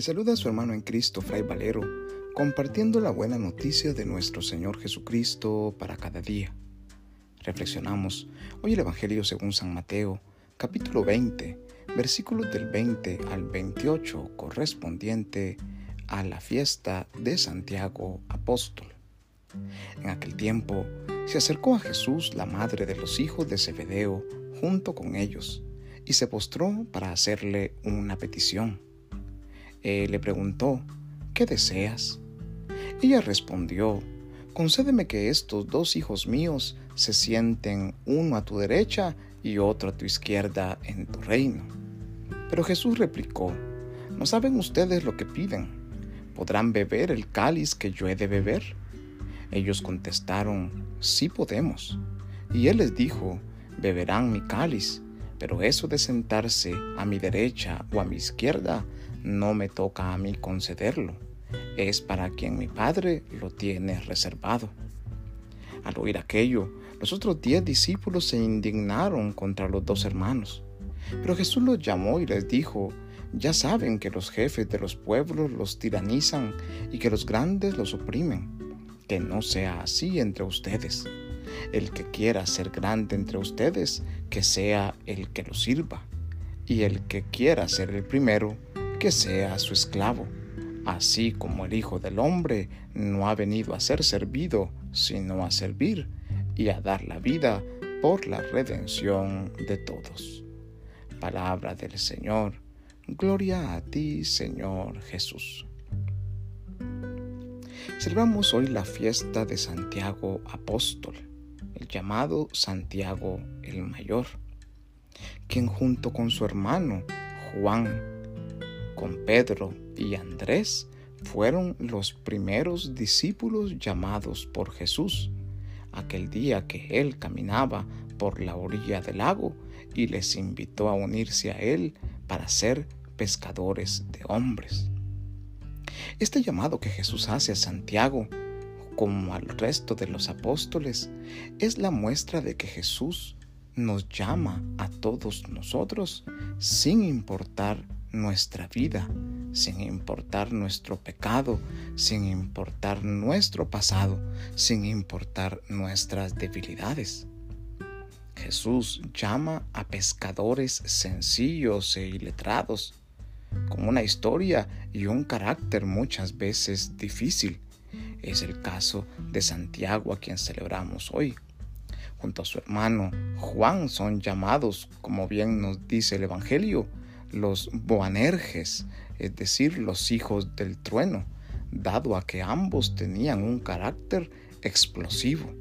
Le saluda a su hermano en Cristo, Fray Valero, compartiendo la buena noticia de nuestro Señor Jesucristo para cada día. Reflexionamos hoy el Evangelio según San Mateo, capítulo 20, versículos del 20 al 28, correspondiente a la fiesta de Santiago Apóstol. En aquel tiempo se acercó a Jesús la madre de los hijos de Zebedeo junto con ellos y se postró para hacerle una petición. Él le preguntó, ¿qué deseas? Ella respondió, concédeme que estos dos hijos míos se sienten uno a tu derecha y otro a tu izquierda en tu reino. Pero Jesús replicó, ¿no saben ustedes lo que piden? ¿Podrán beber el cáliz que yo he de beber? Ellos contestaron, sí podemos. Y él les dijo, beberán mi cáliz, pero eso de sentarse a mi derecha o a mi izquierda no me toca a mí concederlo, es para quien mi Padre lo tiene reservado. Al oír aquello, los otros diez discípulos se indignaron contra los dos hermanos. Pero Jesús los llamó y les dijo, ya saben que los jefes de los pueblos los tiranizan y que los grandes los oprimen. Que no sea así entre ustedes. El que quiera ser grande entre ustedes, que sea el que lo sirva. Y el que quiera ser el primero, que sea su esclavo, así como el Hijo del Hombre no ha venido a ser servido, sino a servir y a dar la vida por la redención de todos. Palabra del Señor. Gloria a ti, Señor Jesús. Celebramos hoy la fiesta de Santiago Apóstol, el llamado Santiago el Mayor, quien junto con su hermano Juan con Pedro y Andrés fueron los primeros discípulos llamados por Jesús, aquel día que él caminaba por la orilla del lago y les invitó a unirse a él para ser pescadores de hombres. Este llamado que Jesús hace a Santiago, como al resto de los apóstoles, es la muestra de que Jesús nos llama a todos nosotros sin importar nuestra vida, sin importar nuestro pecado, sin importar nuestro pasado, sin importar nuestras debilidades. Jesús llama a pescadores sencillos e iletrados, con una historia y un carácter muchas veces difícil. Es el caso de Santiago a quien celebramos hoy. Junto a su hermano Juan son llamados, como bien nos dice el Evangelio, los Boanerges, es decir, los hijos del trueno, dado a que ambos tenían un carácter explosivo,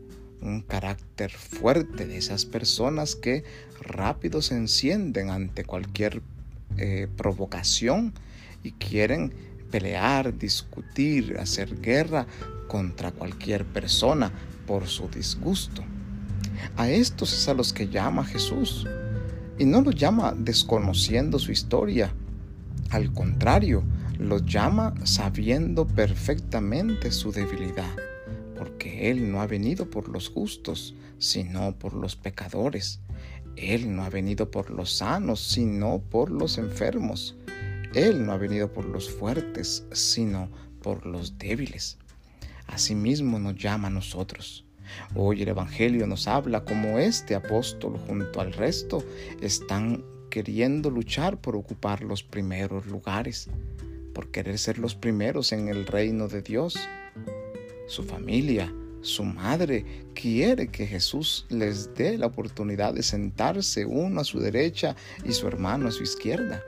un carácter fuerte de esas personas que rápido se encienden ante cualquier eh, provocación y quieren pelear, discutir, hacer guerra contra cualquier persona por su disgusto. A estos es a los que llama Jesús y no los llama desconociendo su historia. Al contrario, los llama sabiendo perfectamente su debilidad, porque Él no ha venido por los justos, sino por los pecadores. Él no ha venido por los sanos, sino por los enfermos. Él no ha venido por los fuertes, sino por los débiles. Asimismo nos llama a nosotros. Hoy el Evangelio nos habla como este apóstol junto al resto están queriendo luchar por ocupar los primeros lugares, por querer ser los primeros en el reino de Dios. Su familia, su madre quiere que Jesús les dé la oportunidad de sentarse uno a su derecha y su hermano a su izquierda.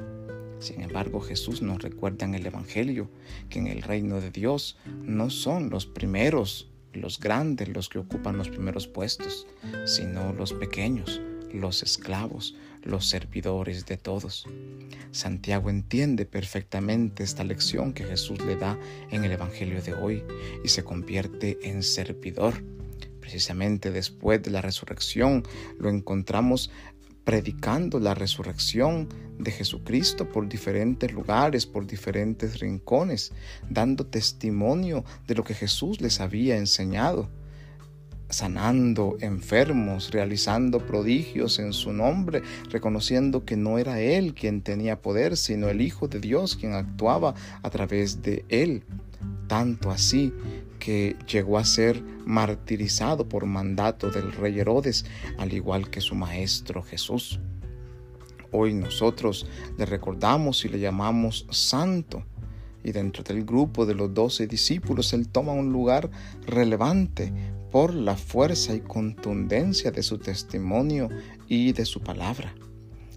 Sin embargo, Jesús nos recuerda en el Evangelio que en el reino de Dios no son los primeros los grandes los que ocupan los primeros puestos, sino los pequeños, los esclavos, los servidores de todos. Santiago entiende perfectamente esta lección que Jesús le da en el Evangelio de hoy y se convierte en servidor. Precisamente después de la resurrección lo encontramos predicando la resurrección de Jesucristo por diferentes lugares, por diferentes rincones, dando testimonio de lo que Jesús les había enseñado. sanando enfermos, realizando prodigios en su nombre, reconociendo que no era Él quien tenía poder, sino el Hijo de Dios quien actuaba a través de Él. Tanto así que llegó a ser martirizado por mandato del rey Herodes, al igual que su maestro Jesús. Hoy nosotros le recordamos y le llamamos santo. Y dentro del grupo de los doce discípulos, Él toma un lugar relevante por la fuerza y contundencia de su testimonio y de su palabra.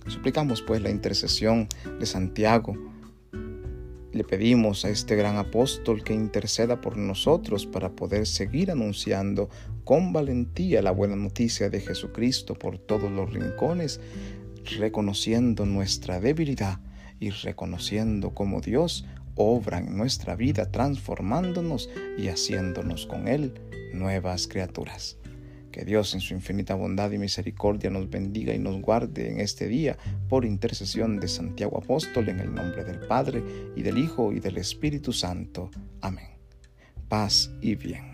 Suplicamos pues la intercesión de Santiago. Le pedimos a este gran apóstol que interceda por nosotros para poder seguir anunciando con valentía la buena noticia de Jesucristo por todos los rincones, reconociendo nuestra debilidad y reconociendo como Dios obra en nuestra vida transformándonos y haciéndonos con Él nuevas criaturas. Que Dios en su infinita bondad y misericordia nos bendiga y nos guarde en este día por intercesión de Santiago Apóstol en el nombre del Padre y del Hijo y del Espíritu Santo. Amén. Paz y bien.